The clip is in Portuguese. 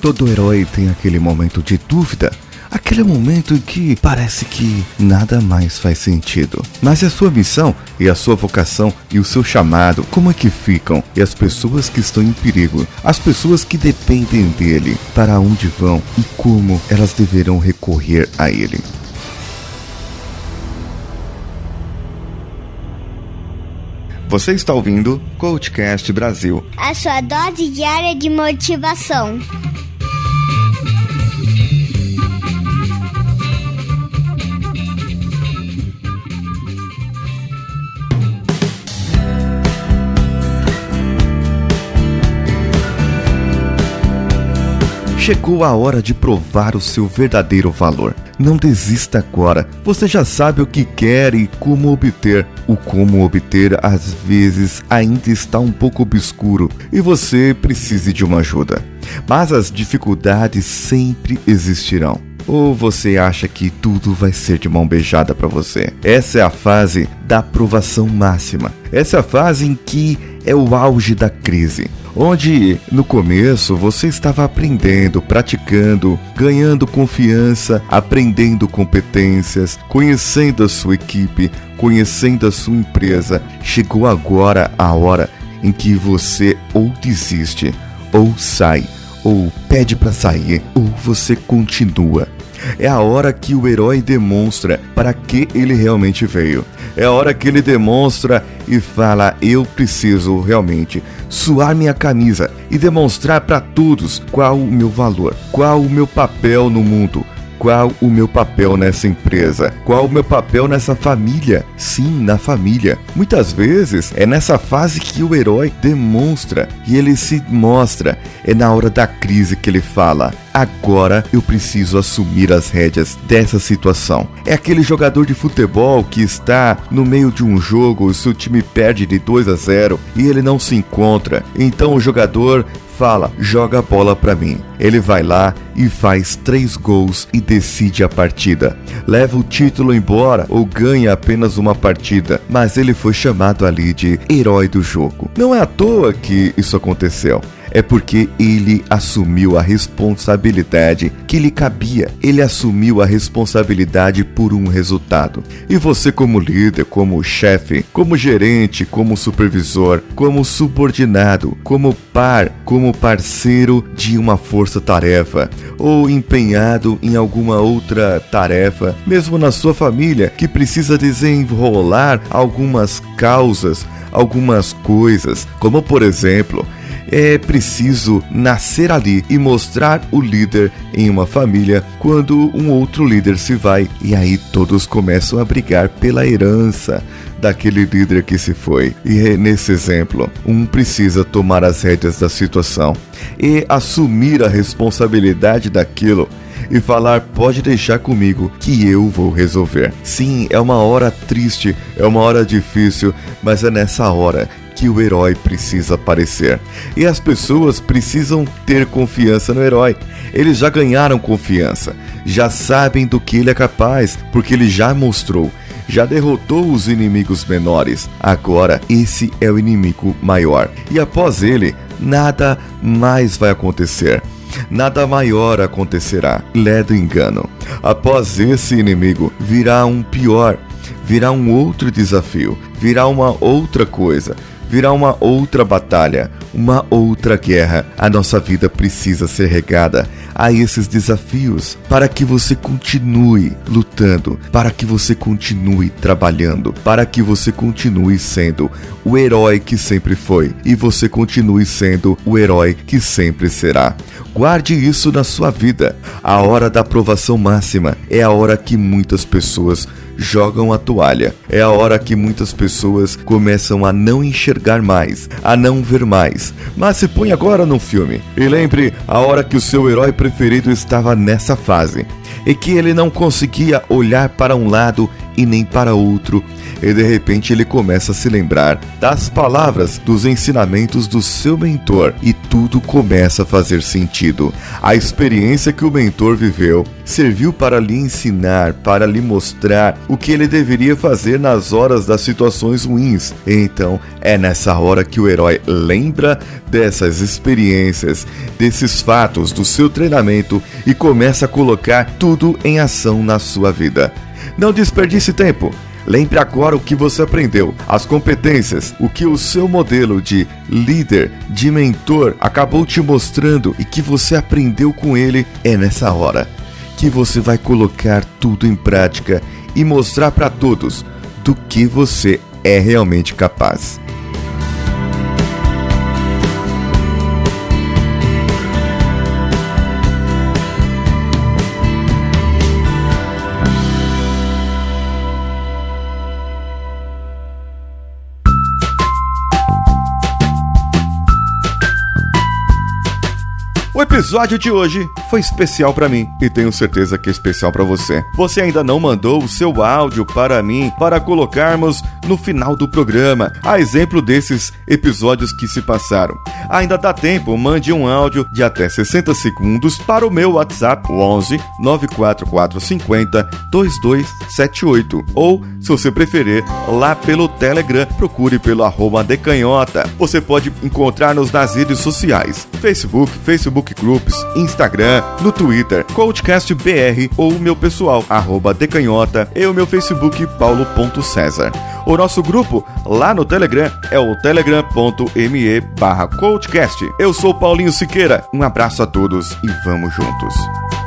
Todo herói tem aquele momento de dúvida, aquele momento em que parece que nada mais faz sentido. Mas a sua missão e a sua vocação e o seu chamado, como é que ficam? E as pessoas que estão em perigo, as pessoas que dependem dele, para onde vão e como elas deverão recorrer a ele. Você está ouvindo Coachcast Brasil. A sua dose diária de motivação. Chegou a hora de provar o seu verdadeiro valor. Não desista agora. Você já sabe o que quer e como obter. O como obter às vezes ainda está um pouco obscuro e você precisa de uma ajuda. Mas as dificuldades sempre existirão. Ou você acha que tudo vai ser de mão beijada para você? Essa é a fase da aprovação máxima. Essa é a fase em que é o auge da crise onde no começo você estava aprendendo, praticando, ganhando confiança, aprendendo competências, conhecendo a sua equipe, conhecendo a sua empresa. Chegou agora a hora em que você ou desiste, ou sai, ou pede para sair, ou você continua. É a hora que o herói demonstra para que ele realmente veio. É a hora que ele demonstra e fala: Eu preciso realmente suar minha camisa e demonstrar para todos qual o meu valor, qual o meu papel no mundo, qual o meu papel nessa empresa? Qual o meu papel nessa família? Sim, na família. Muitas vezes é nessa fase que o herói demonstra e ele se mostra. É na hora da crise que ele fala: agora eu preciso assumir as rédeas dessa situação. É aquele jogador de futebol que está no meio de um jogo, o seu time perde de 2 a 0 e ele não se encontra. Então o jogador fala: joga a bola para mim. Ele vai lá e faz três gols e decide a partida. Leva o título embora ou ganha apenas uma partida, mas ele foi chamado ali de herói do jogo. Não é à toa que isso aconteceu é porque ele assumiu a responsabilidade que lhe cabia. Ele assumiu a responsabilidade por um resultado. E você, como líder, como chefe, como gerente, como supervisor, como subordinado, como par, como parceiro de uma força-tarefa, ou empenhado em alguma outra tarefa, mesmo na sua família, que precisa desenrolar algumas causas, algumas coisas, como por exemplo, é preciso nascer ali e mostrar o líder em uma família quando um outro líder se vai e aí todos começam a brigar pela herança daquele líder que se foi. E é nesse exemplo, um precisa tomar as rédeas da situação e assumir a responsabilidade daquilo e falar: pode deixar comigo que eu vou resolver. Sim, é uma hora triste, é uma hora difícil, mas é nessa hora que o herói precisa aparecer. E as pessoas precisam ter confiança no herói. Eles já ganharam confiança, já sabem do que ele é capaz, porque ele já mostrou já derrotou os inimigos menores. Agora esse é o inimigo maior. E após ele, nada mais vai acontecer. Nada maior acontecerá. Ledo engano. Após esse inimigo, virá um pior, virá um outro desafio, virá uma outra coisa virá uma outra batalha, uma outra guerra. A nossa vida precisa ser regada a esses desafios para que você continue lutando, para que você continue trabalhando, para que você continue sendo o herói que sempre foi e você continue sendo o herói que sempre será. Guarde isso na sua vida. A hora da aprovação máxima é a hora que muitas pessoas jogam a toalha. É a hora que muitas pessoas começam a não enxergar mais, a não ver mais. Mas se põe agora no filme e lembre a hora que o seu herói preferido estava nessa fase e que ele não conseguia olhar para um lado e nem para outro. E de repente ele começa a se lembrar das palavras, dos ensinamentos do seu mentor e tudo começa a fazer sentido. A experiência que o mentor viveu serviu para lhe ensinar, para lhe mostrar o que ele deveria fazer nas horas das situações ruins. Então é nessa hora que o herói lembra dessas experiências, desses fatos do seu treinamento e começa a colocar tudo em ação na sua vida. Não desperdice tempo. Lembre agora o que você aprendeu, as competências, o que o seu modelo de líder, de mentor acabou te mostrando e que você aprendeu com ele é nessa hora que você vai colocar tudo em prática e mostrar para todos do que você é realmente capaz. Episódio de hoje foi especial para mim e tenho certeza que é especial para você. Você ainda não mandou o seu áudio para mim para colocarmos no final do programa, a exemplo desses episódios que se passaram. Ainda dá tempo, mande um áudio de até 60 segundos para o meu WhatsApp 11 94450 2278 ou, se você preferir, lá pelo Telegram, procure pelo arroba decanhota. Você pode encontrar-nos nas redes sociais, Facebook, Facebook Groups, Instagram, no Twitter, CoachCastBR ou o meu pessoal, arroba decanhota e o meu Facebook, paulo.cesar. O nosso grupo lá no Telegram é o telegram.me barra. Eu sou Paulinho Siqueira, um abraço a todos e vamos juntos.